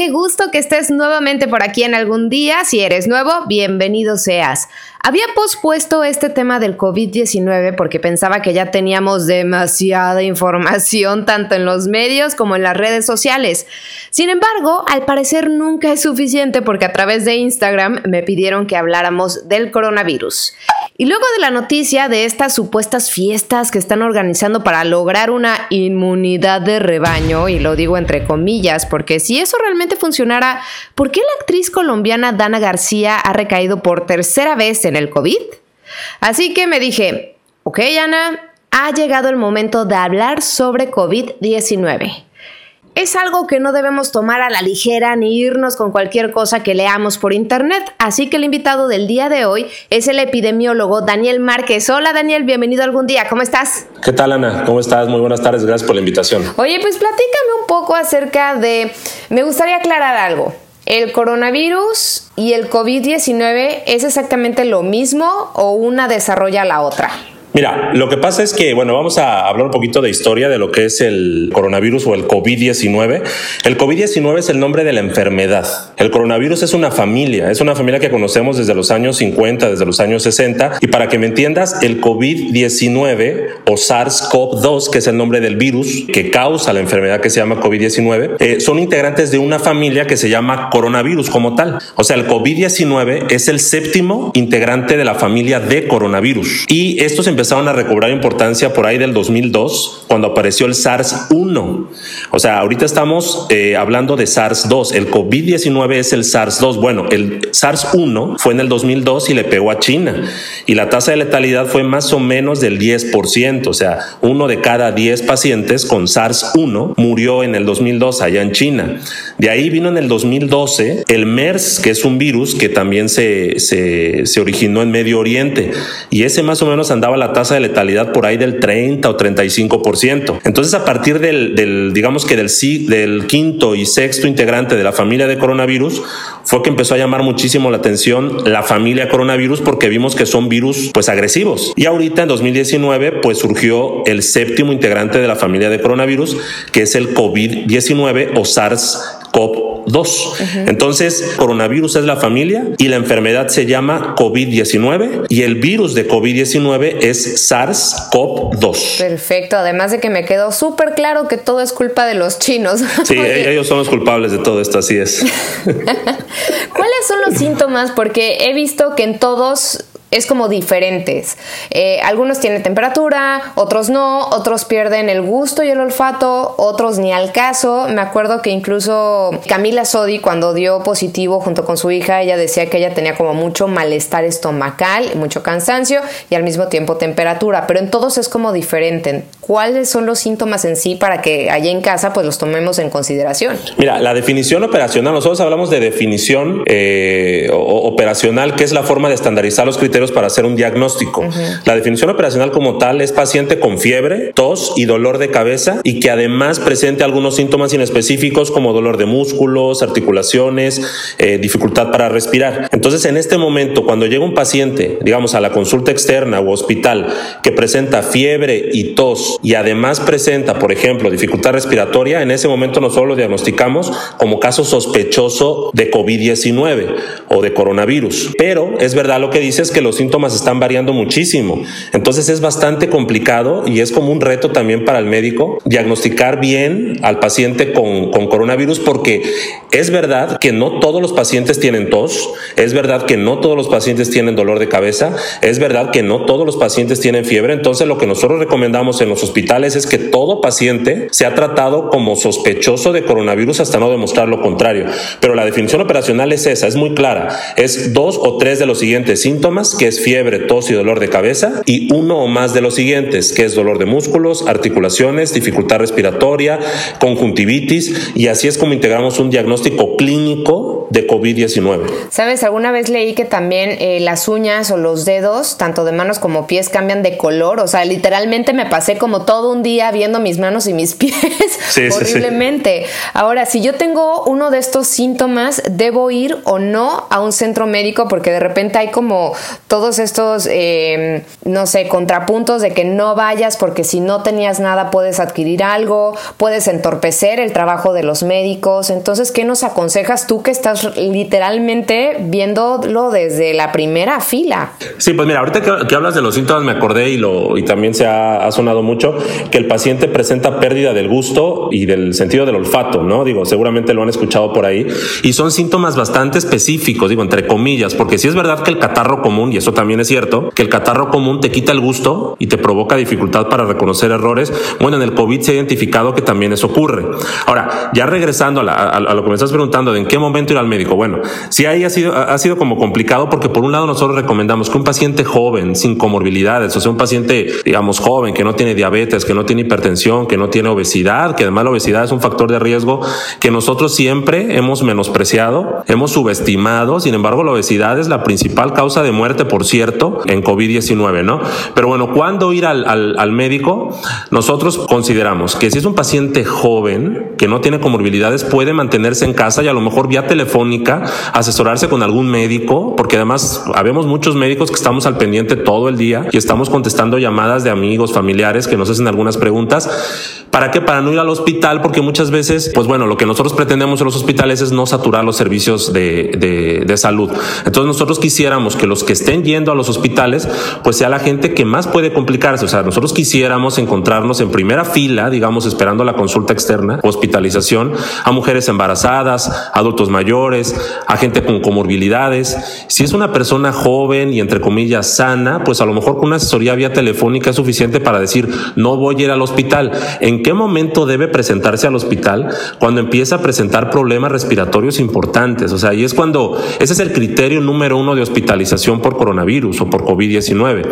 Qué gusto que estés nuevamente por aquí en algún día. Si eres nuevo, bienvenido seas. Había pospuesto este tema del COVID-19 porque pensaba que ya teníamos demasiada información tanto en los medios como en las redes sociales. Sin embargo, al parecer nunca es suficiente porque a través de Instagram me pidieron que habláramos del coronavirus. Y luego de la noticia de estas supuestas fiestas que están organizando para lograr una inmunidad de rebaño, y lo digo entre comillas, porque si eso realmente funcionara, ¿por qué la actriz colombiana Dana García ha recaído por tercera vez en el COVID? Así que me dije, ok Ana, ha llegado el momento de hablar sobre COVID-19 es algo que no debemos tomar a la ligera ni irnos con cualquier cosa que leamos por internet. Así que el invitado del día de hoy es el epidemiólogo Daniel Márquez. Hola Daniel, bienvenido algún día. ¿Cómo estás? ¿Qué tal Ana? ¿Cómo estás? Muy buenas tardes. Gracias por la invitación. Oye, pues platícame un poco acerca de... Me gustaría aclarar algo. ¿El coronavirus y el COVID-19 es exactamente lo mismo o una desarrolla la otra? Mira, lo que pasa es que, bueno, vamos a hablar un poquito de historia de lo que es el coronavirus o el COVID-19. El COVID-19 es el nombre de la enfermedad. El coronavirus es una familia, es una familia que conocemos desde los años 50, desde los años 60. Y para que me entiendas, el COVID-19 o SARS-CoV-2, que es el nombre del virus que causa la enfermedad que se llama COVID-19, eh, son integrantes de una familia que se llama coronavirus como tal. O sea, el COVID-19 es el séptimo integrante de la familia de coronavirus. Y estos empezaron a recobrar importancia por ahí del 2002, cuando apareció el SARS-1. O sea, ahorita estamos eh, hablando de SARS-2. El COVID-19 es el SARS-2. Bueno, el SARS-1 fue en el 2002 y le pegó a China. Y la tasa de letalidad fue más o menos del 10%. O sea, uno de cada 10 pacientes con SARS-1 murió en el 2002 allá en China. De ahí vino en el 2012 el MERS, que es un virus que también se, se, se originó en Medio Oriente. Y ese más o menos andaba la tasa de letalidad por ahí del 30 o 35%. Entonces, a partir del, digamos que del, del quinto y sexto integrante de la familia de coronavirus, fue que empezó a llamar muchísimo la atención la familia coronavirus porque vimos que son virus pues agresivos. Y ahorita en 2019 pues surgió el séptimo integrante de la familia de coronavirus, que es el COVID-19 o SARS-CoV 2. Entonces, coronavirus es la familia y la enfermedad se llama COVID-19 y el virus de COVID-19 es SARS-CoV-2. Perfecto, además de que me quedó súper claro que todo es culpa de los chinos. Sí, ellos son los culpables de todo esto, así es. ¿Cuáles son los síntomas? Porque he visto que en todos es como diferentes. Eh, algunos tienen temperatura, otros no, otros pierden el gusto y el olfato, otros ni al caso. Me acuerdo que incluso Camila Sodi cuando dio positivo junto con su hija, ella decía que ella tenía como mucho malestar estomacal, mucho cansancio y al mismo tiempo temperatura, pero en todos es como diferente. ¿Cuáles son los síntomas en sí para que allá en casa pues los tomemos en consideración? Mira, la definición operacional, nosotros hablamos de definición eh, operacional, que es la forma de estandarizar los criterios para hacer un diagnóstico. La definición operacional como tal es paciente con fiebre, tos y dolor de cabeza y que además presente algunos síntomas inespecíficos como dolor de músculos, articulaciones, eh, dificultad para respirar. Entonces, en este momento, cuando llega un paciente, digamos, a la consulta externa o hospital que presenta fiebre y tos y además presenta, por ejemplo, dificultad respiratoria, en ese momento nosotros lo diagnosticamos como caso sospechoso de COVID-19 o de coronavirus. Pero es verdad lo que dices que los los síntomas están variando muchísimo. Entonces es bastante complicado y es como un reto también para el médico diagnosticar bien al paciente con, con coronavirus porque es verdad que no todos los pacientes tienen tos, es verdad que no todos los pacientes tienen dolor de cabeza, es verdad que no todos los pacientes tienen fiebre. Entonces lo que nosotros recomendamos en los hospitales es que todo paciente sea tratado como sospechoso de coronavirus hasta no demostrar lo contrario. Pero la definición operacional es esa, es muy clara. Es dos o tres de los siguientes síntomas, que es fiebre, tos y dolor de cabeza, y uno o más de los siguientes, que es dolor de músculos, articulaciones, dificultad respiratoria, conjuntivitis, y así es como integramos un diagnóstico clínico de COVID-19. Sabes, alguna vez leí que también eh, las uñas o los dedos, tanto de manos como pies, cambian de color. O sea, literalmente me pasé como todo un día viendo mis manos y mis pies horriblemente. Ahora, si yo tengo uno de estos síntomas, ¿debo ir o no a un centro médico? Porque de repente hay como todos estos, em, no sé, contrapuntos de que no vayas porque si no tenías nada puedes adquirir algo, puedes entorpecer el trabajo de los médicos. Entonces, ¿qué nos aconsejas tú que estás literalmente viéndolo desde la primera fila. Sí, pues mira, ahorita que, hablas de los síntomas me acordé y, lo, y también se ha, sonado mucho que el paciente presenta pérdida del gusto y del sentido del olfato, ¿no? Digo, seguramente lo han escuchado por ahí y son síntomas bastante específicos, digo, entre comillas, porque si es verdad que el catarro común, eso también es cierto, que el catarro común te quita el gusto y te provoca dificultad para reconocer errores, bueno, en el COVID se ha identificado que también eso ocurre. Ahora, ya regresando a, a lo que me estás preguntando de en qué momento ir al médico. Bueno, si ahí ha sido, ha sido como complicado porque por un lado nosotros recomendamos que un paciente joven, sin comorbilidades, o sea, un paciente, digamos, joven, que no tiene diabetes, que no tiene hipertensión, que no tiene obesidad, que además la obesidad es un factor de riesgo que nosotros siempre hemos menospreciado, hemos subestimado. Sin embargo, la obesidad es la principal causa de muerte, por cierto, en COVID-19, ¿no? Pero bueno, ¿cuándo ir al, al, al médico? Nosotros consideramos que si es un paciente joven, que no tiene comorbilidades, puede mantenerse en casa y a lo mejor vía telefónica, asesorarse con algún médico, porque además habemos muchos médicos que estamos al pendiente todo el día y estamos contestando llamadas de amigos, familiares que nos hacen algunas preguntas. ¿Para qué? Para no ir al hospital, porque muchas veces, pues bueno, lo que nosotros pretendemos en los hospitales es no saturar los servicios de, de, de salud. Entonces nosotros quisiéramos que los que estén yendo a los hospitales, pues sea la gente que más puede complicarse. O sea, nosotros quisiéramos encontrarnos en primera fila, digamos, esperando la consulta externa, hospitalización, a mujeres embarazadas, adultos mayores, a gente con comorbilidades. Si es una persona joven y entre comillas sana, pues a lo mejor con una asesoría vía telefónica es suficiente para decir, no voy a ir al hospital. ¿En qué momento debe presentarse al hospital? Cuando empieza a presentar problemas respiratorios importantes. O sea, y es cuando ese es el criterio número uno de hospitalización por coronavirus o por COVID-19.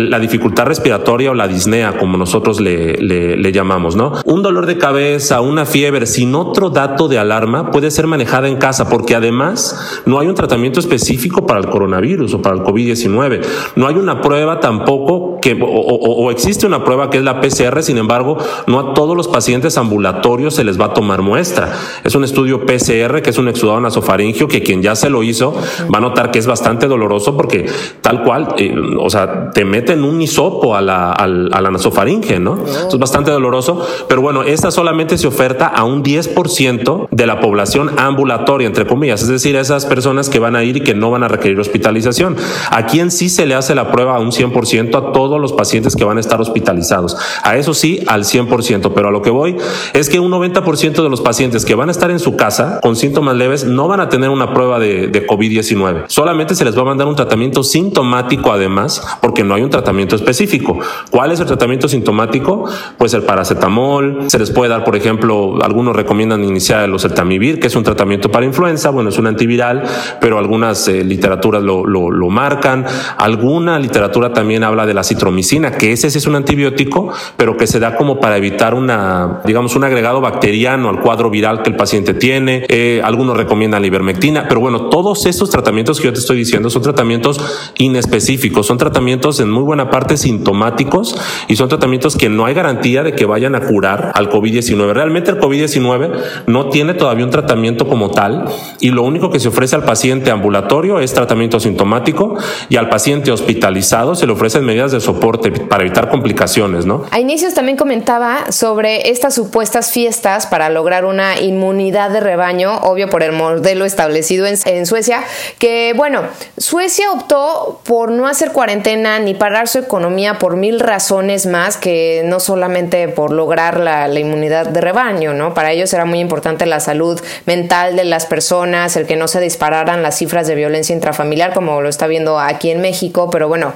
La dificultad respiratoria o la disnea, como nosotros le, llamamos, ¿no? Un dolor de cabeza, una fiebre, sin otro dato de alarma, puede ser manejada en casa porque además no hay un tratamiento específico para el coronavirus o para el COVID-19. No hay una prueba tampoco que, o, o, o, existe una prueba que es la PCR, sin embargo, no a todos los pacientes ambulatorios se les va a tomar muestra. Es un estudio PCR que es un exudado nasofaringio que quien ya se lo hizo va a notar que es bastante doloroso porque tal cual, eh, o sea, te meten un hisopo a la, a la nasofaringe, ¿no? Eso es bastante doloroso, pero bueno, esta solamente se oferta a un 10% de la población ambulatoria, entre comillas, es decir, esas personas que van a ir y que no van a requerir hospitalización. A quien sí se le hace la prueba a un 100% a todos los pacientes que van a estar hospitalizados. A eso sí, al 100%, pero a lo que voy es que un 90% de los pacientes que van a estar en su casa con síntomas leves no van a tener una prueba de, de COVID-19. Solamente se les va a mandar un tratamiento sintomático además, porque no hay un tratamiento específico. ¿Cuál es el tratamiento sintomático? Pues el paracetamol, se les puede dar, por ejemplo, algunos recomiendan iniciar el oseltamivir, que es un tratamiento para influenza, bueno, es un antiviral, pero algunas eh, literaturas lo, lo, marcan. Alguna literatura también habla de la citromicina, que ese sí es un antibiótico, pero que se da como para evitar una, digamos, un agregado bacteriano al cuadro viral que el paciente tiene. Eh, algunos recomiendan la ivermectina, pero bueno, todos estos tratamientos que yo te estoy diciendo son tratamientos inespecíficos, son tratamientos en muy buena parte sintomáticos y son tratamientos que no hay garantía de que vayan a curar al COVID-19. Realmente el COVID-19 no tiene todavía un tratamiento como tal y lo único que se ofrece al paciente ambulatorio es tratamiento sintomático y al paciente hospitalizado se le ofrecen medidas de soporte para evitar complicaciones, ¿no? A inicios también comentaba sobre estas supuestas fiestas para lograr una inmunidad de rebaño, obvio por el modelo establecido en, en Suecia, que bueno, Suecia optó optó por no hacer cuarentena ni parar su economía por mil razones más que no solamente por lograr la, la inmunidad de rebaño, ¿no? Para ellos era muy importante la salud mental de las personas, el que no se dispararan las cifras de violencia intrafamiliar como lo está viendo aquí en México, pero bueno,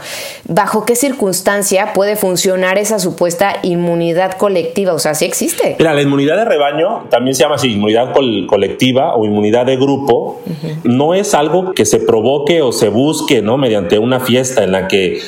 ¿bajo qué circunstancia puede funcionar esa supuesta inmunidad colectiva? O sea, sí existe. Mira, la inmunidad de rebaño también se llama así, inmunidad colectiva o inmunidad de grupo. No es algo que se provoque o se busque, ¿no? Mediante una fiesta en la que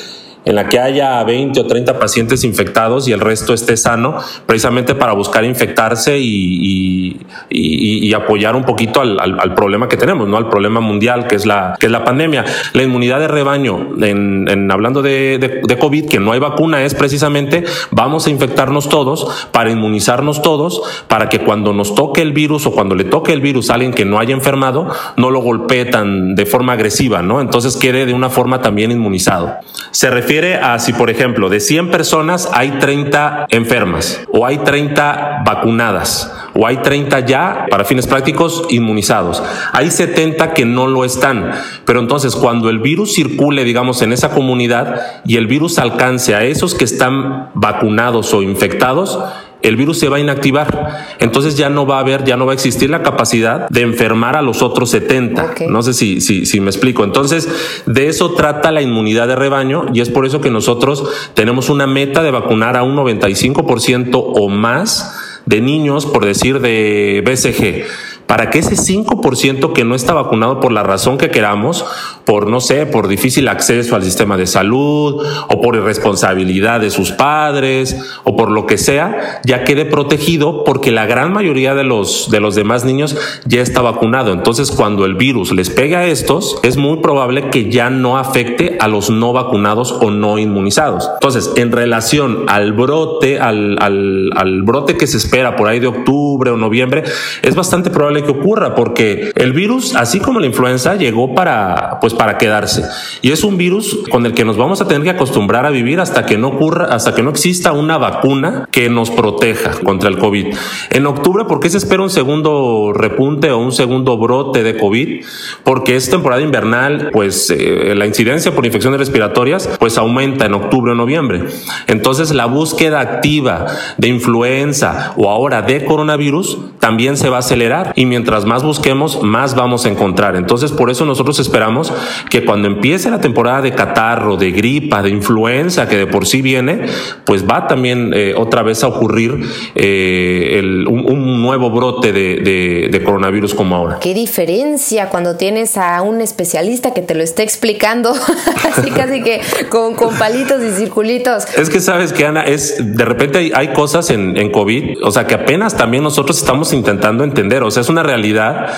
en la que haya 20 o 30 pacientes infectados y el resto esté sano, precisamente para buscar infectarse y, y, apoyar un poquito al, al, problema que tenemos, ¿no? Al problema mundial que es la, que es la pandemia. La inmunidad de rebaño, en, en hablando de, de, de, COVID, que no hay vacuna, es precisamente vamos a infectarnos todos para inmunizarnos todos, para que cuando nos toque el virus o cuando le toque el virus a alguien que no haya enfermado, no lo golpee tan de forma agresiva, ¿no? Entonces quede de una forma también inmunizado. Se refiere a si, por ejemplo, de 100 personas hay 30 enfermas o hay 30 vacunadas o hay 30 ya, para fines prácticos, inmunizados. Hay 70 que no lo están. Pero entonces, cuando el virus circule, digamos, en esa comunidad y el virus alcance a esos que están vacunados o infectados, el virus se va a inactivar. Entonces ya no va a haber, ya no va a existir la capacidad de enfermar a los otros 70. No sé si, si, si me explico. Entonces, de eso trata la inmunidad de rebaño y es por eso que nosotros tenemos una meta de vacunar a un 95% o más de niños, por decir, de BCG para que ese 5% que no está vacunado por la razón que queramos, por no sé, por difícil acceso al sistema de salud o por irresponsabilidad de sus padres o por lo que sea, ya quede protegido porque la gran mayoría de los de los demás niños ya está vacunado. Entonces, cuando el virus les pega a estos, es muy probable que ya no afecte a los no vacunados o no inmunizados. Entonces, en relación al brote, al, al, al brote que se espera por ahí de octubre o noviembre, es bastante probable que ocurra porque el virus, así como la influenza, llegó para, pues, para quedarse. Y es un virus con el que nos vamos a tener que acostumbrar a vivir hasta que no ocurra, hasta que no exista una vacuna que nos proteja contra el COVID. En octubre, ¿por qué se espera un segundo repunte o un segundo brote de COVID? Porque es temporada invernal, pues eh, la incidencia por infecciones respiratorias, pues aumenta en octubre o noviembre. Entonces la búsqueda activa de influenza o ahora de coronavirus también se va a acelerar y mientras más busquemos, más vamos a encontrar. Entonces, por eso nosotros esperamos que cuando empiece la temporada de catarro, de gripa, de influenza, que de por sí viene, pues va también eh, otra vez a ocurrir eh, un, nuevo brote de, coronavirus como ahora. ¿Qué diferencia cuando tienes a un especialista que te lo esté explicando, así casi que con, con, palitos y circulitos? Es que sabes que Ana, es de repente hay, cosas en, en COVID, o sea, que apenas también nosotros estamos intentando entender, o sea, es una realidad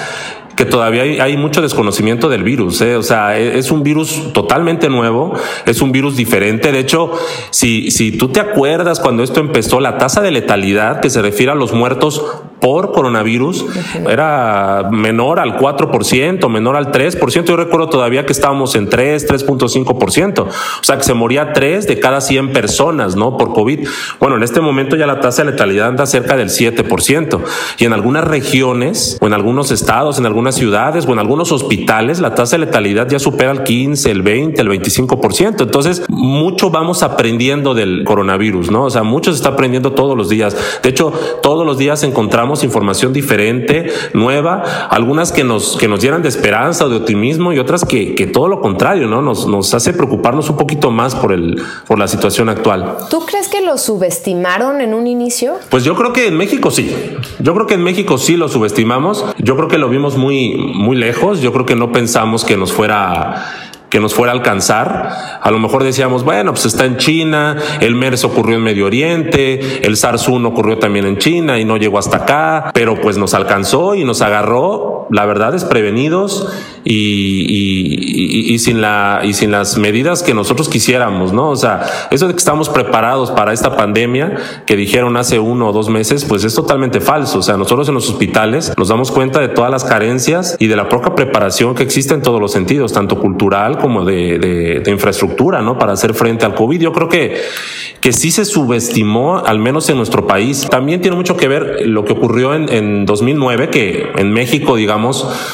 que todavía hay, mucho desconocimiento del virus. ¿eh? O sea, e, es un virus totalmente nuevo, es un virus diferente. De hecho, si, si tú te acuerdas cuando esto empezó, la tasa de letalidad que se refiere a los muertos por coronavirus era menor al 4%, menor al 3%. Yo recuerdo todavía que estábamos en 3, 3.5%. O sea, que se moría 3 de cada 100 personas, ¿no? Por COVID. Bueno, en este momento ya la tasa de letalidad anda cerca del 7%. Y en algunas regiones, o en algunos estados, en algunas ciudades, o en algunos hospitales, la tasa de letalidad ya supera el 15, el 20, el 25%. Entonces, mucho vamos aprendiendo del coronavirus, ¿no? O sea, mucho se está aprendiendo todos los días. De hecho, todos los días encontramos información diferente, nueva, algunas que nos, que nos llenan de esperanza o de optimismo y otras que, que todo lo contrario, ¿no? Nos, nos hace preocuparnos un poquito más por, el, por la situación actual. ¿Tú crees que lo subestimaron en un inicio? Pues yo creo que en México sí. Yo creo que en México sí lo subestimamos. Yo creo que lo vimos muy, muy lejos. Yo creo que no pensamos que nos fuera que nos fuera a alcanzar. A lo mejor decíamos, bueno, pues está en China, el MERS ocurrió en Medio Oriente, el SARS-1 ocurrió también en China y no llegó hasta acá, pero pues nos alcanzó y nos agarró, la verdad es prevenidos y, y, y sin las medidas que nosotros quisiéramos, ¿no? O sea, eso de que estamos preparados para esta pandemia que dijeron hace uno o dos meses, pues es totalmente falso. O sea, nosotros en los hospitales nos damos cuenta de todas las carencias y de la poca preparación que existe en todos los sentidos, tanto cultural como de, de, infraestructura, ¿no? Para hacer frente al COVID. Yo creo que, que sí se subestimó, al menos en nuestro país. También tiene mucho que ver lo que ocurrió en, en 2009, que en México, digamos,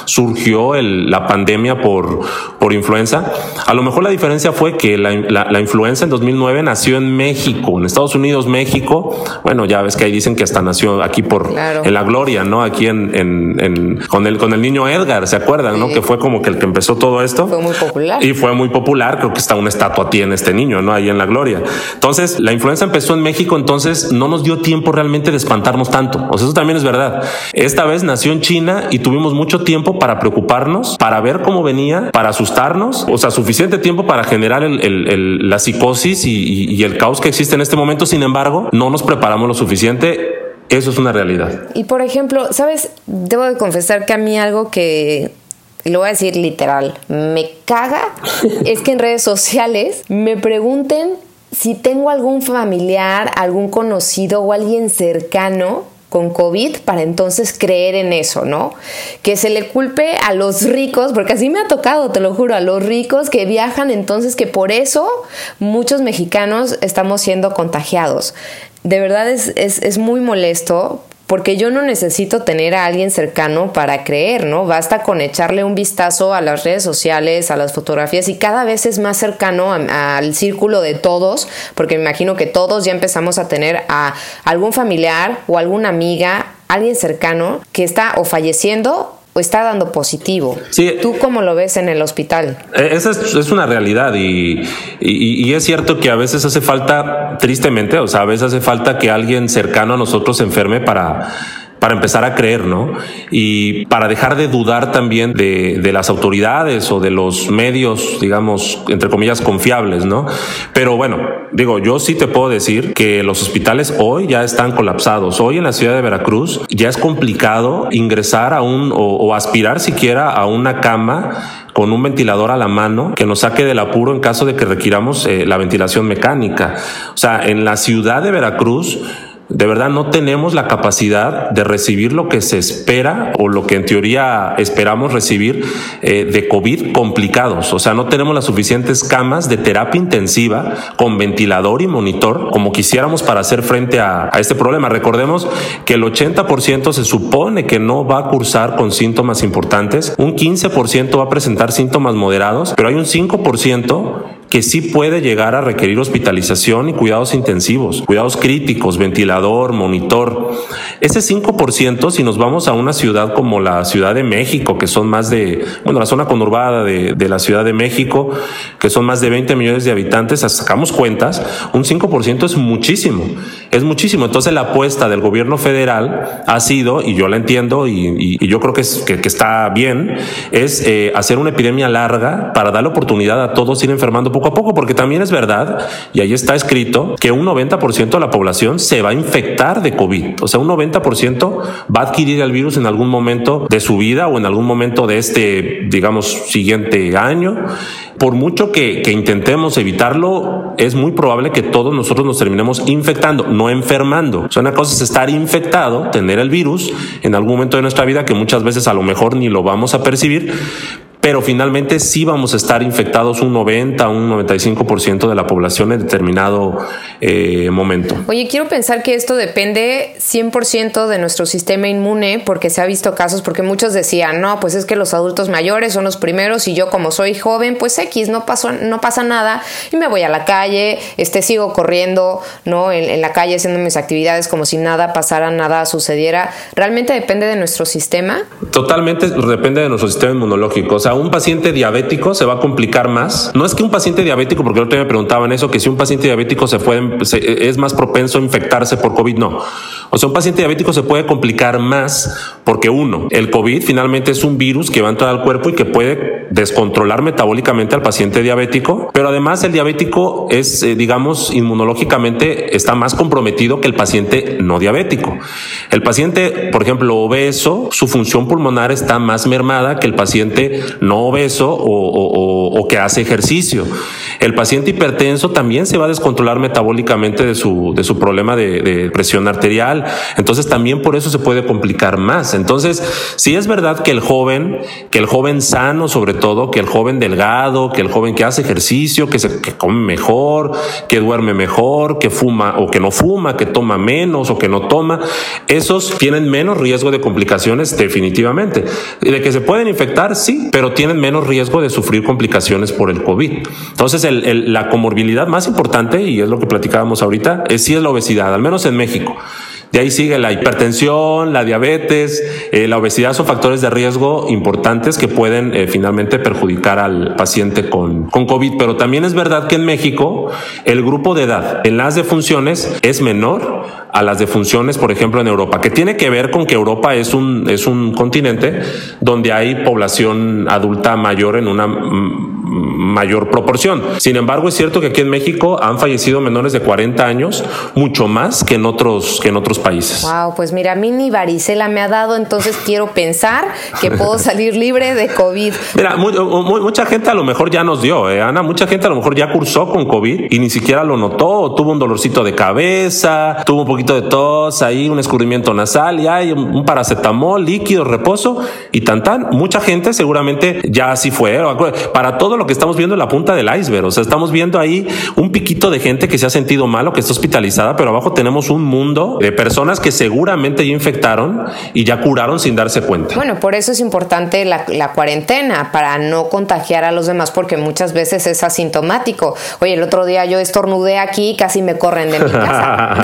surgió el, la pandemia por, por influenza. A lo mejor la diferencia fue que la, la, influenza en 2009 nació en México, en Estados Unidos, México. Bueno, ya ves que ahí dicen que hasta nació aquí por en la gloria, ¿no? Aquí en, en, con el con el niño Edgar, ¿se acuerdan? ¿no? Que fue como que el que empezó todo esto. Fue muy popular. Y fue muy popular. Creo que está una estatua tiene este niño, ¿no? Ahí en la gloria. Entonces, la influenza empezó en México, entonces no nos dio tiempo realmente de espantarnos tanto. O sea, eso también es verdad. Esta vez nació en China y tuvimos mucho tiempo para preocuparnos, para ver cómo venía, para asustarnos. O sea, suficiente tiempo para generar el, la psicosis y, y el caos que existe en este momento. Sin embargo, no nos preparamos lo suficiente eso es una realidad. Y por ejemplo, ¿sabes? Debo de confesar que a mí algo que lo voy a decir literal, me caga es que en redes sociales me pregunten si tengo algún familiar, algún conocido o alguien cercano con COVID para entonces creer en eso, ¿no? Que se le culpe a los ricos, porque así me ha tocado, te lo juro, a los ricos que viajan, entonces que por eso muchos mexicanos estamos siendo contagiados. De verdad es, es, es muy molesto porque yo no necesito tener a alguien cercano para creer, ¿no? Basta con echarle un vistazo a las redes sociales, a las fotografías y cada vez es más cercano al círculo de todos, porque me imagino que todos ya empezamos a tener a algún familiar o alguna amiga, alguien cercano que está o falleciendo está dando positivo. Sí, ¿Tú cómo lo ves en el hospital? Eh, esa es, una realidad y, y, es cierto que a veces hace falta, tristemente, o sea, a veces hace falta que alguien cercano a nosotros se enferme para para empezar a creer, ¿no? Y para dejar de dudar también de, las autoridades o de los medios, digamos, entre comillas, confiables, ¿no? Pero bueno, digo, yo sí te puedo decir que los hospitales hoy ya están colapsados. Hoy en la ciudad de Veracruz ya es complicado ingresar a un o, aspirar siquiera a una cama con un ventilador a la mano que nos saque del apuro en caso de que requiramos eh, la ventilación mecánica. O sea, en la ciudad de Veracruz, de verdad no tenemos la capacidad de recibir lo que se espera o lo que en teoría esperamos recibir eh, de COVID complicados. O sea, no tenemos las suficientes camas de terapia intensiva con ventilador y monitor como quisiéramos para hacer frente a, a este problema. Recordemos que el 80% se supone que no va a cursar con síntomas importantes, un 15% va a presentar síntomas moderados, pero hay un 5% que sí puede llegar a requerir hospitalización y cuidados intensivos, cuidados críticos, ventilador, monitor. Ese 5%, si nos vamos a una ciudad como la Ciudad de México, que son más de, bueno, la zona conurbada de, la Ciudad de México, que son más de 20 millones de habitantes, sacamos cuentas, un 5% es muchísimo, es muchísimo. Entonces la apuesta del gobierno federal ha sido, y yo la entiendo y, y, yo creo que, es, que, está bien, es eh, hacer una epidemia larga para dar la oportunidad a todos ir enfermando poco a poco, porque también es verdad, y ahí está escrito, que un 90% de la población se va a de COVID. O sea, un 90% va a adquirir el virus en algún momento de su vida o en algún momento de este, digamos, siguiente año. Por mucho que, que intentemos evitarlo, es muy probable que todos nosotros nos terminemos infectando, no enfermando. O sea, una cosa es estar infectado, tener el virus en algún momento de nuestra vida que muchas veces a lo mejor ni lo vamos a percibir, pero finalmente sí vamos a estar infectados un 90, un 95% de la población en determinado eh, momento. Oye, quiero pensar que esto depende 100% de nuestro sistema inmune, porque se ha visto casos, porque muchos decían, no, pues es que los adultos mayores son los primeros y yo como soy joven, pues X, no, pasó, no pasa nada y me voy a la calle, este, sigo corriendo, ¿no? En, en la calle haciendo mis actividades como si nada pasara, nada sucediera. ¿Realmente depende de nuestro sistema? Totalmente depende de nuestro sistema inmunológico. O sea, un paciente diabético se va a complicar más. No es que un paciente diabético, porque el otro día me preguntaban eso, que si un paciente diabético se puede, es más propenso a infectarse por COVID, no. O sea, un paciente diabético se puede complicar más porque uno, el COVID finalmente es un virus que va a entrar al cuerpo y que puede descontrolar metabólicamente al paciente diabético, pero además el diabético es, eh, digamos, inmunológicamente está más comprometido que el paciente no diabético. El paciente, por ejemplo, obeso, su función pulmonar está más mermada que el paciente no obeso o, que hace ejercicio. El paciente hipertenso también se va a descontrolar metabólicamente de su, de su problema de, presión arterial. Entonces también por eso se puede complicar más. Entonces, si es verdad que el joven, que el joven sano sobre todo que el joven delgado, que el joven que hace ejercicio, que se come mejor, que duerme mejor, que fuma o que no fuma, que toma menos o que no toma, esos tienen menos riesgo de complicaciones definitivamente. De que se pueden infectar, sí, pero tienen menos riesgo de sufrir complicaciones por el COVID. Entonces, la comorbilidad más importante, y es lo que platicábamos ahorita, es sí es la obesidad, al menos en México. De ahí sigue la hipertensión, la diabetes, eh, la obesidad son factores de riesgo importantes que pueden eh, finalmente perjudicar al paciente con, con COVID. Pero también es verdad que en México el grupo de edad en las defunciones es menor a las defunciones, por ejemplo, en Europa, que tiene que ver con que Europa es un, es un continente donde hay población adulta mayor en una mayor proporción. Sin embargo, es cierto que aquí en México han fallecido menores de 40 años, mucho más que en otros, que en otros países. Wow, pues mira, a mí ni varicela me ha dado, entonces quiero pensar que puedo salir libre de COVID. Mira, mucha gente a lo mejor ya nos dio, ¿eh, Ana, mucha gente a lo mejor ya cursó con COVID y ni siquiera lo notó, tuvo un dolorcito de cabeza, tuvo un poquito de tos, ahí un escurrimiento nasal y hay un paracetamol, líquido, reposo y tan tan. Mucha gente seguramente ya así fue. ¿eh? Para todo lo que estamos viendo en la punta del iceberg, o sea, estamos viendo ahí un piquito de gente que se ha sentido mal o que está hospitalizada, pero abajo tenemos un mundo de personas que seguramente ya infectaron y ya curaron sin darse cuenta. Bueno, por eso es importante la, cuarentena, para no contagiar a los demás, porque muchas veces es asintomático. Oye, el otro día yo estornudé aquí y casi me corren de mi casa.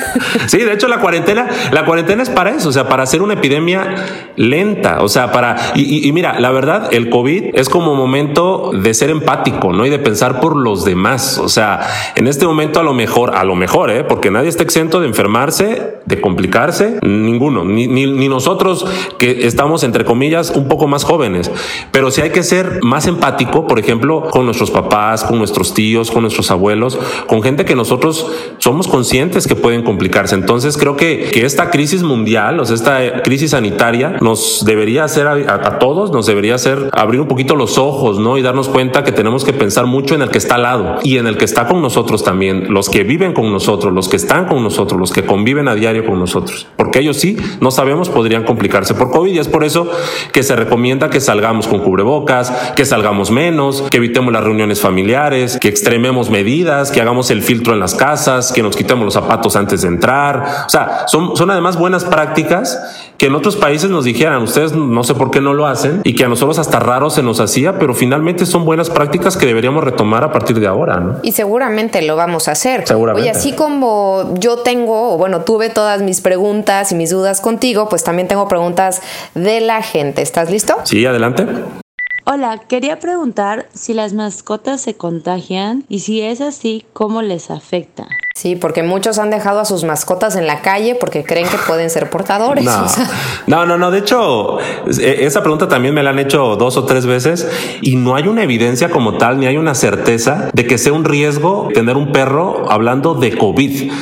sí, de hecho la cuarentena, la cuarentena es para eso, o sea, para hacer una epidemia lenta, o sea, para... Y, y mira, la verdad, el COVID es como momento de ser empático, ¿no? Y de pensar por los demás, o sea, en este momento a lo mejor, a lo mejor, ¿eh? Porque nadie está exento de enfermarse de complicarse, ninguno, ni, nosotros que estamos, entre comillas, un poco más jóvenes. Pero si hay que ser más empático, por ejemplo, con nuestros papás, con nuestros tíos, con nuestros abuelos, con gente que nosotros somos conscientes que pueden complicarse. Entonces creo que, que esta crisis mundial, o sea, esta crisis sanitaria, nos debería hacer a, todos, nos debería hacer abrir un poquito los ojos, ¿no? Y darnos cuenta que tenemos que pensar mucho en el que está al lado y en el que está con nosotros también, los que viven con nosotros, los que están con nosotros, los que conviven a diario con nosotros, porque ellos sí, no sabemos, podrían complicarse por COVID y es por eso que se recomienda que salgamos con cubrebocas, que salgamos menos, que evitemos las reuniones familiares, que extrememos medidas, que hagamos el filtro en las casas, que nos quitemos los zapatos antes de entrar. O sea, son, son además buenas prácticas que en otros países nos dijeran, ustedes no sé por qué no lo hacen y que a nosotros hasta raro se nos hacía, pero finalmente son buenas prácticas que deberíamos retomar a partir de ahora. ¿no? Y seguramente lo vamos a hacer. Seguramente. Oye, así como yo tengo, o bueno, tuve todas mis preguntas y mis dudas contigo, pues también tengo preguntas de la gente. ¿Estás listo? Sí, adelante. Hola, quería preguntar si las mascotas se contagian y si es así, ¿cómo les afecta? Sí, porque muchos han dejado a sus mascotas en la calle porque creen que pueden ser portadores. No, no, no, De hecho, e, esa pregunta también me la han hecho dos o tres veces y no hay una evidencia como tal, ni hay una certeza de que sea un riesgo tener un perro hablando de COVID.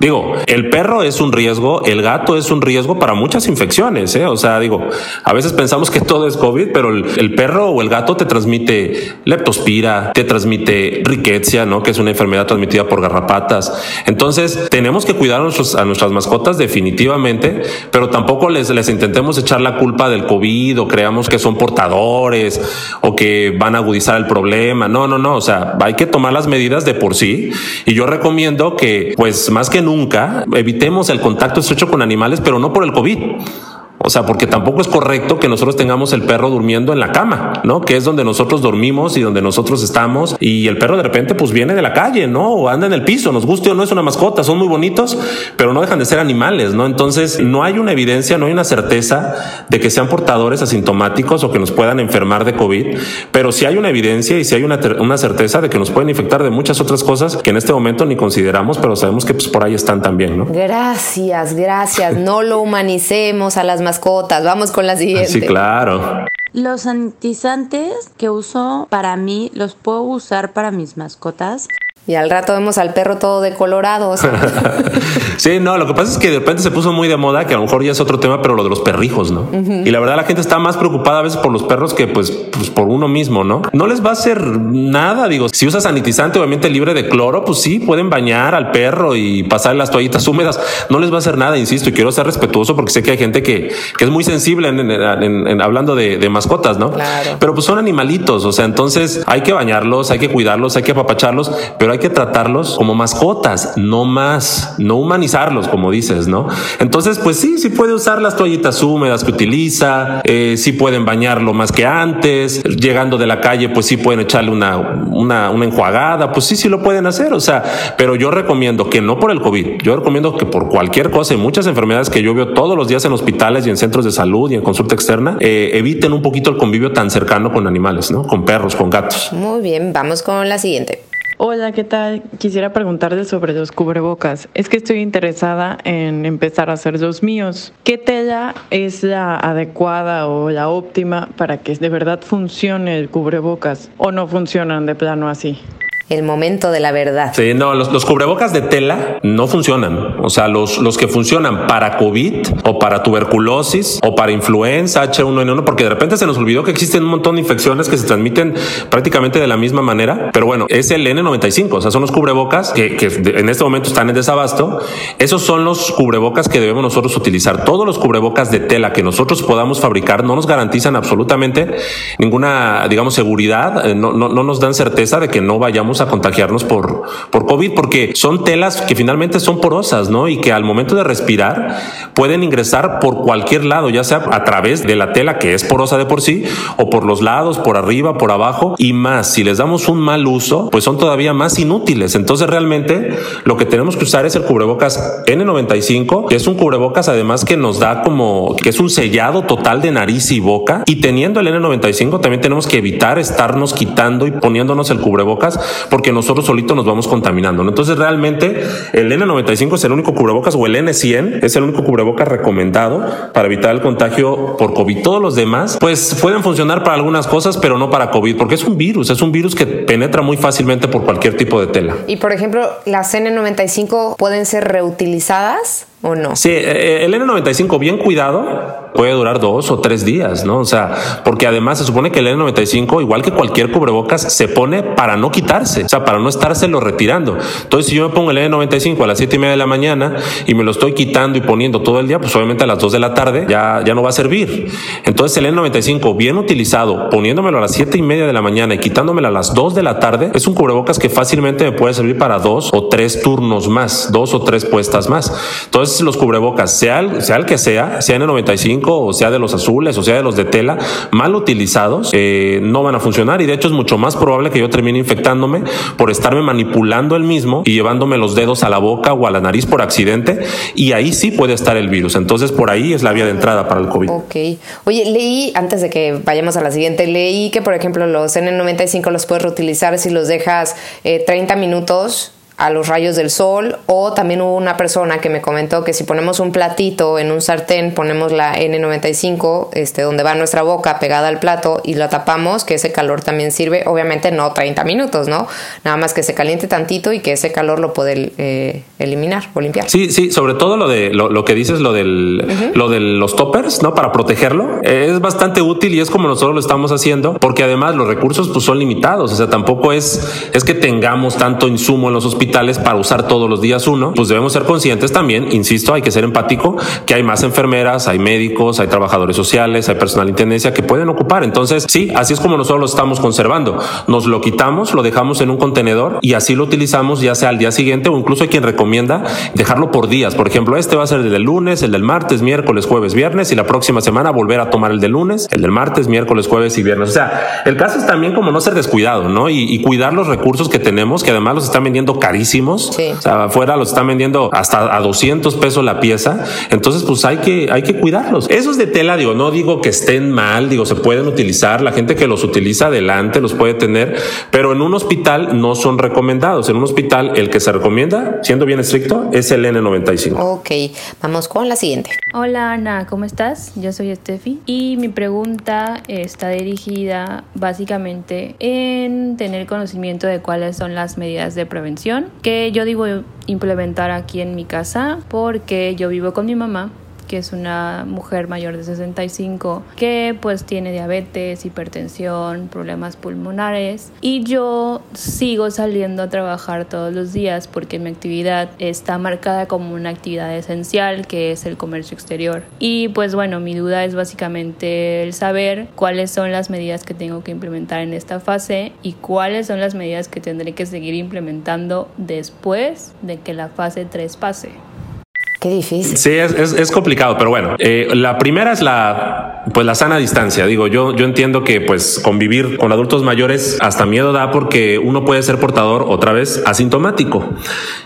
Digo, el perro es un riesgo, el gato es un riesgo para muchas infecciones, ¿eh? O sea, digo, a veces pensamos que todo es COVID, pero el, perro o el gato te transmite leptospira, te transmite riqueza, ¿no? Que es una enfermedad transmitida por garrapatas. Entonces, tenemos que cuidar a, nuestras mascotas definitivamente, pero tampoco les, les intentemos echar la culpa del COVID o creamos que son portadores o que van a agudizar el problema. No, no, no. O sea, hay que tomar las medidas de por sí. Y yo recomiendo que, pues, más que nunca evitemos el contacto estrecho con animales, pero no por el COVID. O sea, porque tampoco es correcto que nosotros tengamos el perro durmiendo en la cama, ¿no? Que es donde nosotros dormimos y donde nosotros estamos. Y el perro de repente pues viene de la calle, ¿no? O anda en el piso, nos guste o no es una mascota, son muy bonitos, pero no dejan de ser animales, ¿no? Entonces no hay una evidencia, no hay una certeza de que sean portadores asintomáticos o que nos puedan enfermar de COVID, pero sí hay una evidencia y sí hay una, una certeza de que nos pueden infectar de muchas otras cosas que en este momento ni consideramos, pero sabemos que pues por ahí están también, ¿no? Gracias, gracias. No lo humanicemos a las mascotas Vamos con la siguiente. Sí, claro. Los sanitizantes que uso para mí, ¿los puedo usar para mis mascotas? Y al rato vemos al perro todo decolorado. sí, no, lo que pasa es que de repente se puso muy de moda, que a lo mejor ya es otro tema, pero lo de los perrijos, ¿no? Y la verdad la gente está más preocupada a veces por los perros que pues, pues, por uno mismo, ¿no? No les va a hacer nada, digo, si usas sanitizante obviamente libre de cloro, pues sí, pueden bañar al perro y pasar las toallitas húmedas, no les va a hacer nada, insisto, y quiero ser respetuoso porque sé que hay gente que, que es muy sensible en, hablando de, de, mascotas, ¿no? Claro. Pero pues son animalitos, o sea, entonces hay que bañarlos, hay que cuidarlos, hay que apapacharlos, pero hay que tratarlos como mascotas, no más, no humanizarlos, como dices, ¿no? Entonces, pues sí, sí puede usar las toallitas húmedas que utiliza, eh, sí pueden bañarlo más que antes, llegando de la calle, pues sí pueden echarle una, una, una enjuagada, pues sí, sí lo pueden hacer, o sea, pero yo recomiendo que no por el COVID, yo recomiendo que por cualquier cosa y muchas enfermedades que yo veo todos los días en hospitales y en centros de salud y en consulta externa, eh, eviten un poquito el convivio tan cercano con animales, ¿no? Con perros, con gatos. Muy bien, vamos con la siguiente. Hola, ¿qué tal? Quisiera preguntarte sobre los cubrebocas. Es que estoy interesada en empezar a hacer los míos. ¿Qué tela es la adecuada o la óptima para que de verdad funcione el cubrebocas o no funcionan de plano así? El momento de la verdad. Sí, no, los, cubrebocas de tela no funcionan. O sea, los, los que funcionan para COVID o para tuberculosis o para influenza H1N1, porque de repente se nos olvidó que existen un montón de infecciones que se transmiten prácticamente de la misma manera. Pero bueno, es el N95, o sea, son los cubrebocas que, que en este momento están en desabasto. Esos son los cubrebocas que debemos nosotros utilizar. Todos los cubrebocas de tela que nosotros podamos fabricar no nos garantizan absolutamente ninguna, digamos, seguridad, eh, no, no, no nos dan certeza de que no vayamos a contagiarnos por, por COVID, porque son telas que finalmente son porosas, ¿no? Y que al momento de respirar pueden ingresar por cualquier lado, ya sea a través de la tela que es porosa de por sí, o por los lados, por arriba, por abajo, y más. Si les damos un mal uso, pues son todavía más inútiles. Entonces realmente lo que tenemos que usar es el cubrebocas N95, que es un cubrebocas además que nos da como, que es un sellado total de nariz y boca, y teniendo el N95 también tenemos que evitar estarnos quitando y poniéndonos el cubrebocas porque nosotros solitos nos vamos contaminando. Entonces realmente el N95 es el único cubrebocas o el N100 es el único cubrebocas recomendado para evitar el contagio por COVID. Todos los demás pues pueden funcionar para algunas cosas, pero no para COVID, porque es un virus, es un virus que penetra muy fácilmente por cualquier tipo de tela. Y por ejemplo, las N95 pueden ser reutilizadas o no? Sí, eh, eh, el N95 bien cuidado puede durar dos o tres días, ¿no? O sea, porque además se supone que el N95, igual que cualquier cubrebocas, se pone para no quitarse, o sea, para no estárselo retirando. Entonces, si yo me pongo el N95 a las siete y media de la mañana y me lo estoy quitando y poniendo todo el día, pues obviamente a las dos de la tarde ya, ya no va a servir. Entonces, el N95 bien utilizado, poniéndomelo a las siete y media de la mañana y quitándomelo a las dos de la tarde, es un cubrebocas que fácilmente me puede servir para dos o tres turnos más, dos o tres puestas más. Entonces, los cubrebocas, sea el, sea el que sea, sea N95 o sea de los azules o sea de los de tela, mal utilizados, eh, no van a funcionar y de hecho es mucho más probable que yo termine infectándome por estarme manipulando el mismo y llevándome los dedos a la boca o a la nariz por accidente y ahí sí puede estar el virus. Entonces por ahí es la vía de entrada para el COVID. Ok. Oye, leí, antes de que vayamos a la siguiente, leí que por ejemplo los N95 los puedes reutilizar si los dejas 30 eh, minutos a los rayos del sol o también hubo una persona que me comentó que si ponemos un platito en un sartén ponemos la N95 este donde va nuestra boca pegada al plato y la tapamos que ese calor también sirve obviamente no 30 minutos no nada más que se caliente tantito y que ese calor lo puede eh, eliminar o limpiar. Sí sí sobre todo lo de lo, que dices lo del lo de los toppers no para protegerlo es bastante útil y es como nosotros lo estamos haciendo porque además los recursos pues son limitados o sea tampoco es es que tengamos tanto insumo en los hospitales para usar todos los días uno, pues debemos ser conscientes también, insisto, hay que ser empático, que hay más enfermeras, hay médicos, hay trabajadores sociales, hay personal de intendencia que pueden ocupar. Entonces, sí, así es como nosotros lo estamos conservando. Nos lo quitamos, lo dejamos en un contenedor y así lo utilizamos ya sea al día siguiente o incluso hay quien recomienda dejarlo por días. Por ejemplo, este va a ser el del lunes, el del martes, miércoles, jueves, viernes y la próxima semana volver a tomar el del lunes, el del martes, miércoles, jueves y viernes. O sea, el caso es también como no ser descuidado, ¿no? Y, cuidar los recursos que tenemos, que además los están vendiendo carísimos carísimos. O sea, afuera los están vendiendo hasta a 200 pesos la pieza. Entonces, pues hay que, hay que cuidarlos. Esos de tela, digo, no digo que estén mal, digo, se pueden utilizar. La gente que los utiliza adelante los puede tener, pero en un hospital no son recomendados. En un hospital, el que se recomienda, siendo bien estricto, es el N95. Ok, vamos con la siguiente. Hola Ana, ¿cómo estás? Yo soy Steffi y mi pregunta está dirigida básicamente en tener conocimiento de cuáles son las medidas de prevención que yo digo implementar aquí en mi casa porque yo vivo con mi mamá que es una mujer mayor de 65 que pues tiene diabetes, hipertensión, problemas pulmonares y yo sigo saliendo a trabajar todos los días porque mi actividad está marcada como una actividad esencial que es el comercio exterior. Y pues bueno, mi duda es básicamente el saber cuáles son las medidas que tengo que implementar en esta fase y cuáles son las medidas que tendré que seguir implementando después de que la fase 3 pase. Qué difícil. Sí, es, es, complicado, pero bueno, eh, la primera es la, pues la sana distancia. Digo, yo, yo entiendo que pues convivir con adultos mayores hasta miedo da porque uno puede ser portador otra vez asintomático.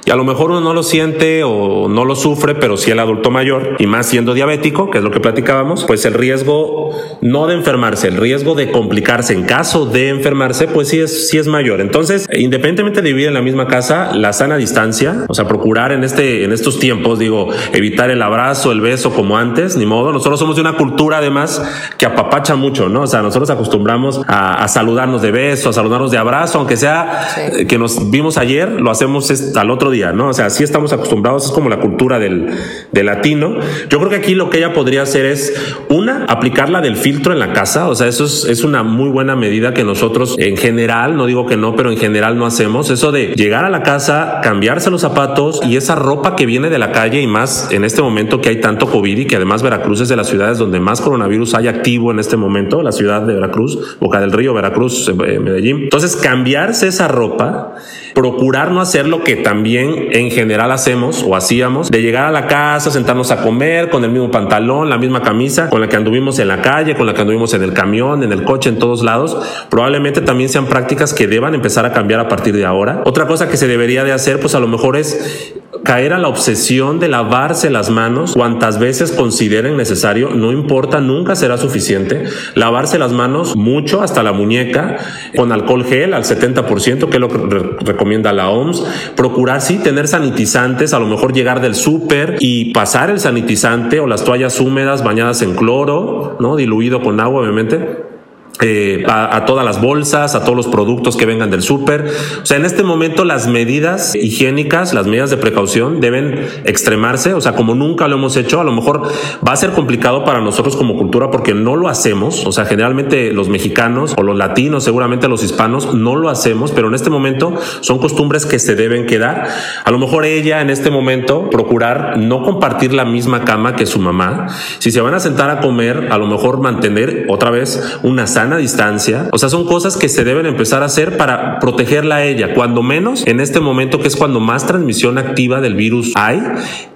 Y a lo mejor uno no lo siente o no lo sufre, pero si el adulto mayor y más siendo diabético, que es lo que platicábamos, pues el riesgo no de enfermarse, el riesgo de complicarse en caso de enfermarse, pues sí es, sí es mayor. Entonces, independientemente de vivir en la misma casa, la sana distancia, o sea, procurar en este, en estos tiempos, digo, evitar el abrazo, el beso como antes, ni modo. Nosotros somos de una cultura además que apapacha mucho, ¿no? O sea, nosotros acostumbramos a, saludarnos de beso, a saludarnos de abrazo, aunque sea eh, que nos vimos ayer, lo hacemos al otro día, ¿no? O sea, sí estamos acostumbrados, es como la cultura del, del latino. Yo creo que aquí lo que ella podría hacer es, una, aplicarla del filtro en la casa, o sea, eso es, es una muy buena medida que nosotros en general, no digo que no, pero en general no hacemos, eso de llegar a la casa, cambiarse los zapatos y esa ropa que viene de la calle y más en este momento que hay tanto COVID y que además Veracruz es de las ciudades donde más coronavirus hay activo en este momento, la ciudad de Veracruz, Boca del Río, Veracruz, Medellín. Entonces, cambiarse esa ropa, procurar no hacer lo que también en general hacemos o hacíamos, de llegar a la casa, sentarnos a comer con el mismo pantalón, la misma camisa con la que anduvimos en la calle, con la que anduvimos en el camión, en el coche, en todos lados, probablemente también sean prácticas que deban empezar a cambiar a partir de ahora. Otra cosa que se debería de hacer, pues a lo mejor es caer a la obsesión de lavarse las manos cuantas veces consideren necesario, no importa, nunca será suficiente. Lavarse las manos mucho hasta la muñeca con alcohol gel al 70%, que es lo que recomienda la OMS. Procurar sí tener sanitizantes, a lo mejor llegar del súper y pasar el sanitizante o las toallas húmedas bañadas en cloro, ¿no? Diluido con agua, obviamente eh, a, todas las bolsas, a todos los productos que vengan del súper. O sea, en este momento las medidas higiénicas, las medidas de precaución deben extremarse, o sea, como nunca lo hemos hecho, a lo mejor va a ser complicado para nosotros como cultura porque no lo hacemos, o sea, generalmente los mexicanos o los latinos, seguramente los hispanos, no lo hacemos, pero en este momento son costumbres que se deben quedar. A lo mejor ella en este momento procurar no compartir la misma cama que su mamá. Si se van a sentar a comer, a lo mejor mantener otra vez una sana a distancia. O sea, son cosas que se deben empezar a hacer para protegerla a ella, cuando menos en este momento que es cuando más transmisión activa del virus hay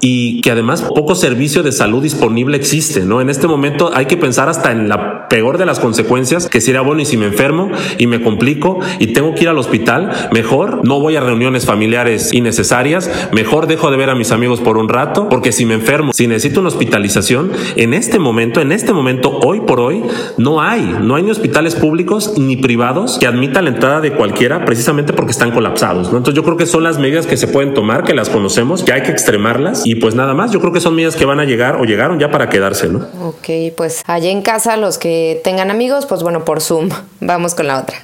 y que además poco servicio de salud disponible existe, ¿no? En este momento hay que pensar hasta en la peor de las consecuencias, que sería bueno y si me enfermo y me complico y tengo que ir al hospital, mejor no voy a reuniones familiares innecesarias, mejor dejo de ver a mis amigos por un rato, porque si me enfermo, si necesito una hospitalización, en este momento, en este momento, hoy por hoy, no hay, no hay ni hospitales públicos ni privados que admitan la entrada de cualquiera precisamente porque están colapsados. ¿no? Entonces yo creo que son las medidas que se pueden tomar, que las conocemos, que hay que extremarlas y pues nada más. Yo creo que son medidas que van a llegar o llegaron ya para quedarse. ¿no? Ok, pues allá en casa los que tengan amigos, pues bueno, por Zoom. Vamos con la otra.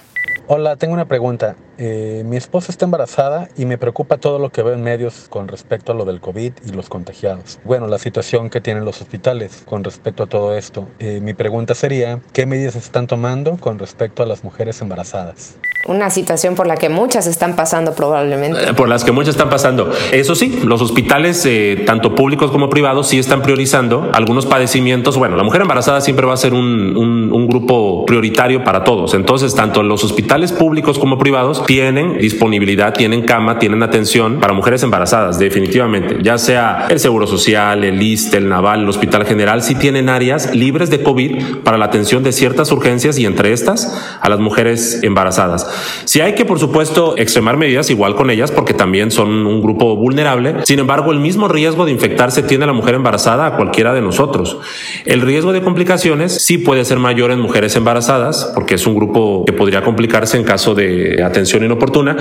Hola, tengo una pregunta. Eh, mi esposa está embarazada y me preocupa todo lo que veo en medios con respecto a lo del COVID y los contagiados. Bueno, la situación que tienen los hospitales con respecto a todo esto. Eh, mi pregunta sería, ¿qué medidas están tomando con respecto a las mujeres embarazadas? Una situación por la que muchas están pasando probablemente. Eh, por las que muchas están pasando. Eso sí, los hospitales, eh, tanto públicos como privados, sí están priorizando algunos padecimientos. Bueno, la mujer embarazada siempre va a ser un, un, un grupo prioritario para todos. Entonces, tanto los hospitales públicos como privados tienen disponibilidad, tienen cama, tienen atención para mujeres embarazadas, definitivamente. Ya sea el Seguro Social, el ISTE, el Naval, el Hospital General, sí tienen áreas libres de COVID para la atención de ciertas urgencias y entre estas a las mujeres embarazadas. Si hay que, por supuesto, extremar medidas igual con ellas porque también son un grupo vulnerable. Sin embargo, el mismo riesgo de infectarse tiene la mujer embarazada a cualquiera de nosotros. El riesgo de complicaciones sí puede ser mayor en mujeres embarazadas porque es un grupo que podría complicarse en caso de atención inoportuna,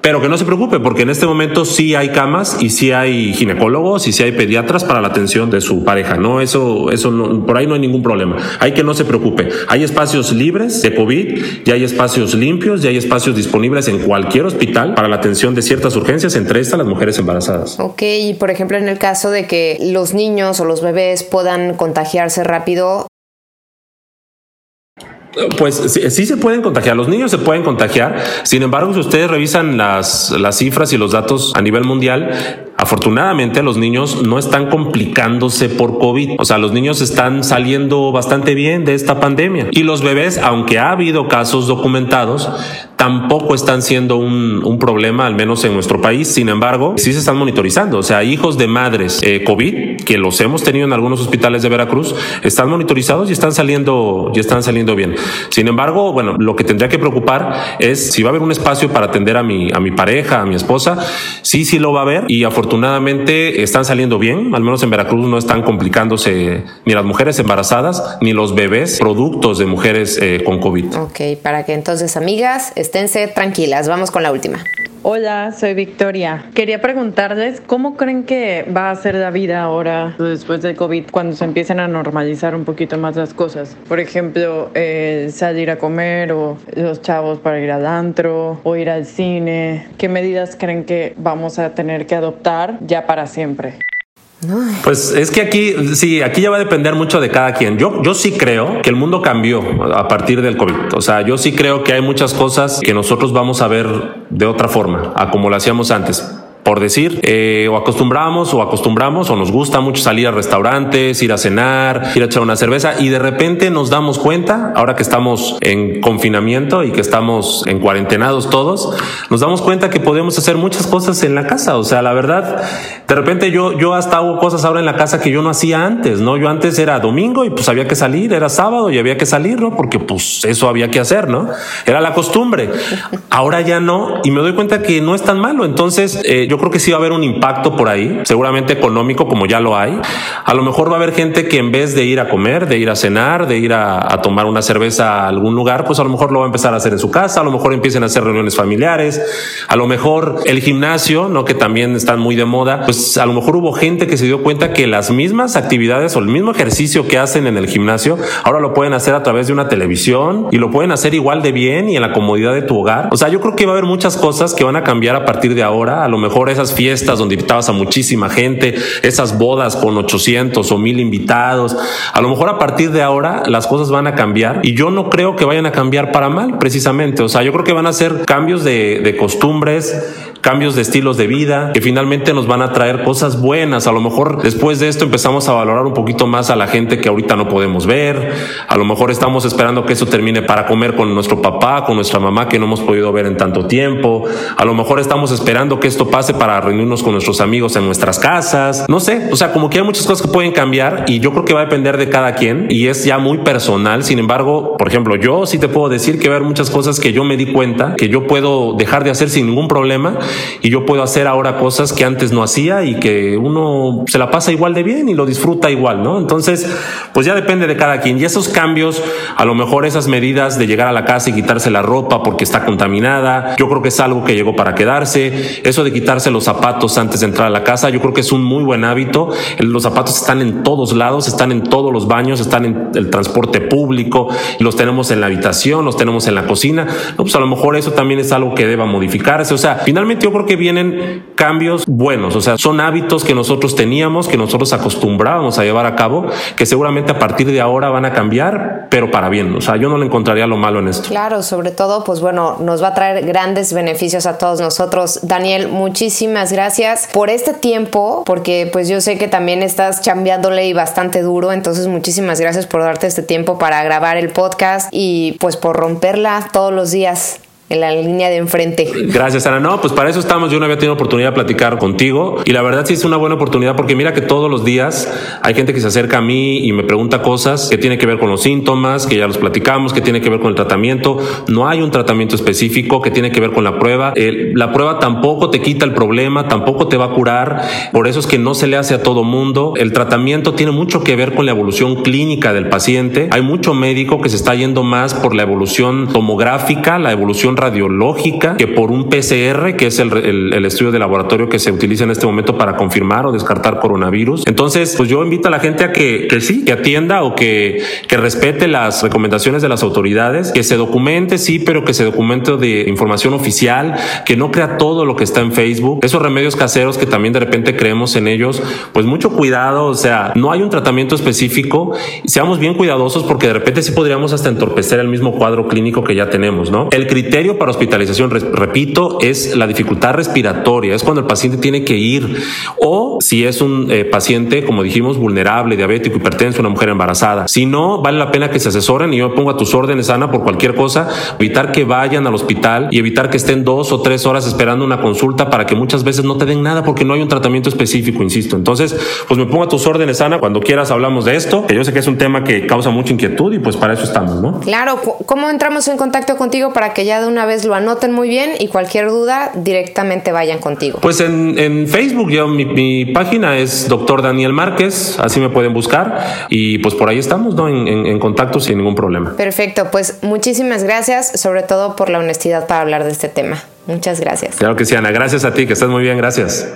pero que no se preocupe porque en este momento sí hay camas y sí hay ginecólogos y sí hay pediatras para la atención de su pareja. No, eso, eso no, por ahí no hay ningún problema. Hay que no se preocupe. Hay espacios libres de COVID y hay espacios limpios y hay espacios disponibles en cualquier hospital para la atención de ciertas urgencias, entre estas las mujeres embarazadas. Ok, y por ejemplo en el caso de que los niños o los bebés puedan contagiarse rápido, pues sí, se pueden contagiar, los niños se pueden contagiar, sin embargo, si ustedes revisan las, las cifras y los datos a nivel mundial, afortunadamente los niños no están complicándose por COVID, o sea, los niños están saliendo bastante bien de esta pandemia y los bebés, aunque ha habido casos documentados, tampoco están siendo un, un, problema, al menos en nuestro país. Sin embargo, sí se están monitorizando. O sea, hijos de madres eh, COVID, que los hemos tenido en algunos hospitales de Veracruz, están monitorizados y están saliendo, y están saliendo bien. Sin embargo, bueno, lo que tendría que preocupar es si va a haber un espacio para atender a mi, a mi pareja, a mi esposa. Sí, sí lo va a haber y afortunadamente están saliendo bien. Al menos en Veracruz no están complicándose ni las mujeres embarazadas ni los bebés productos de mujeres eh, con COVID. Ok, para que entonces, amigas, esténse tranquilas. Vamos con la última. Hola, soy Victoria. Quería preguntarles cómo creen que va a ser la vida ahora después del COVID cuando se empiecen a normalizar un poquito más las cosas. Por ejemplo, salir a comer o los chavos para ir al antro o ir al cine. ¿Qué medidas creen que vamos a tener que adoptar ya para siempre? Pues es que aquí, sí, aquí ya va a depender mucho de cada quien. Yo, yo sí creo que el mundo cambió a partir del COVID. O sea, yo sí creo que hay muchas cosas que nosotros vamos a ver de otra forma, a como lo hacíamos antes por decir, eh, o acostumbramos o acostumbramos o nos gusta mucho salir a restaurantes, ir a cenar, ir a echar una cerveza y de repente nos damos cuenta, ahora que estamos en confinamiento y que estamos en cuarentenados todos, nos damos cuenta que podemos hacer muchas cosas en la casa. O sea, la verdad, de repente yo, yo hasta hago cosas ahora en la casa que yo no hacía antes, ¿no? Yo antes era domingo y pues había que salir, era sábado y había que salir, ¿no? Porque pues eso había que hacer, ¿no? Era la costumbre. Ahora ya no y me doy cuenta que no es tan malo. Entonces, eh, yo creo que sí va a haber un impacto por ahí, seguramente económico como ya lo hay. A lo mejor va a haber gente que en vez de ir a comer, de ir a cenar, de ir a, tomar una cerveza a algún lugar, pues a lo mejor lo va a empezar a hacer en su casa, a lo mejor empiecen a hacer reuniones familiares, a lo mejor el gimnasio, ¿no? que también están muy de moda, pues a lo mejor hubo gente que se dio cuenta que las mismas actividades o el mismo ejercicio que hacen en el gimnasio, ahora lo pueden hacer a través de una televisión y lo pueden hacer igual de bien y en la comodidad de tu hogar. O sea, yo creo que va a haber muchas cosas que van a cambiar a partir de ahora. A lo mejor esas fiestas donde invitabas a muchísima gente, esas bodas con 800 o 1000 invitados, a lo mejor a partir de ahora las cosas van a cambiar y yo no creo que vayan a cambiar para mal precisamente. O sea, yo creo que van a ser cambios de, de costumbres, cambios de estilos de vida que finalmente nos van a traer cosas buenas. A lo mejor después de esto empezamos a valorar un poquito más a la gente que ahorita no podemos ver. A lo mejor estamos esperando que eso termine para comer con nuestro papá, con nuestra mamá que no hemos podido ver en tanto tiempo. A lo mejor estamos esperando que esto pase para reunirnos con nuestros amigos en nuestras casas. No sé, o sea, como que hay muchas cosas que pueden cambiar y yo creo que va a depender de cada quien y es ya muy personal. Sin embargo, por ejemplo, yo sí te puedo decir que va a haber muchas cosas que yo me di cuenta que yo puedo dejar de hacer sin ningún problema y yo puedo hacer ahora cosas que antes no hacía y que uno se la pasa igual de bien y lo disfruta igual, ¿no? Entonces, pues ya depende de cada quien. Y esos cambios, a lo mejor esas medidas de llegar a la casa y quitarse la ropa porque está contaminada, yo creo que es algo que llegó para quedarse. Eso de quitarse los zapatos antes de entrar a la casa, yo creo que es un muy buen hábito. Los zapatos están en todos lados, están en todos los baños, están en el transporte público, los tenemos en la habitación, los tenemos en la cocina. pues a lo mejor eso también es algo que deba modificarse. O sea, finalmente yo creo que vienen cambios buenos, o sea, son hábitos que nosotros teníamos, que nosotros acostumbrábamos a llevar a cabo, que seguramente a partir de ahora van a cambiar, pero para bien, o sea, yo no le encontraría lo malo en esto. Claro, sobre todo, pues bueno, nos va a traer grandes beneficios a todos nosotros. Daniel, muchísimas gracias por este tiempo, porque pues yo sé que también estás chambeándole y bastante duro, entonces muchísimas gracias por darte este tiempo para grabar el podcast y pues por romperla todos los días en la línea de enfrente. Gracias, Ana. No, pues para eso estamos. Yo no había tenido oportunidad de platicar contigo y la verdad sí es una buena oportunidad porque mira que todos los días hay gente que se acerca a mí y me pregunta cosas que tienen que ver con los síntomas, que ya los platicamos, que tiene que ver con el tratamiento. No hay un tratamiento específico que tiene que ver con la prueba. la prueba tampoco te quita el problema, tampoco te va a curar. Por eso es que no se le hace a todo mundo. El tratamiento tiene mucho que ver con la evolución clínica del paciente. Hay mucho médico que se está yendo más por la evolución tomográfica, la evolución radiológica, que por un PCR, que es el, estudio de laboratorio que se utiliza en este momento para confirmar o descartar coronavirus. Entonces, pues yo invito a la gente a que, que sí, que atienda o que, que respete las recomendaciones de las autoridades, que se documente, sí, pero que se documente de información oficial, que no crea todo lo que está en Facebook. Esos remedios caseros que también de repente creemos en ellos, pues mucho cuidado, o sea, no hay un tratamiento específico, seamos bien cuidadosos porque de repente sí podríamos hasta entorpecer el mismo cuadro clínico que ya tenemos, ¿no? El criterio para hospitalización, repito, es la dificultad respiratoria, es cuando el paciente tiene que ir o si es un eh, paciente, como dijimos, vulnerable, diabético, hipertenso, una mujer embarazada. Si no, vale la pena que se asesoren y yo pongo a tus órdenes, Ana, por cualquier cosa, evitar que vayan al hospital y evitar que estén dos o tres horas esperando una consulta para que muchas veces no te den nada porque no hay un tratamiento específico, insisto. Entonces, pues me pongo a tus órdenes, Ana, cuando quieras hablamos de esto, que yo sé que es un tema que causa mucha inquietud y pues para eso estamos, ¿no? Claro, ¿cómo entramos en contacto contigo para que ya de una vez lo anoten muy bien y cualquier duda directamente vayan contigo? Pues en, Facebook, yo, mi, página es doctor Daniel Márquez, así me pueden buscar y pues por ahí estamos, ¿no? En, en contacto sin ningún problema. Perfecto, pues muchísimas gracias, sobre todo por la honestidad para hablar de este tema. Muchas gracias. Claro que sí, Ana. Gracias a ti, que estás muy bien. Gracias.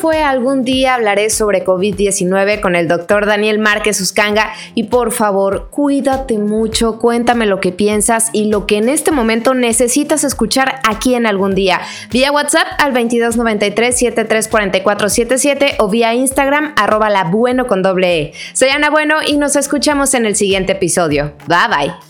Fue Algún día hablaré sobre COVID-19 con el doctor Daniel Márquez Uscanga y por favor cuídate mucho, cuéntame lo que piensas y lo que en este momento necesitas escuchar aquí en Algún día, vía WhatsApp al 2293-734477 o vía Instagram arroba la bueno con doble E. Soy Ana Bueno y nos escuchamos en el siguiente episodio. Bye bye.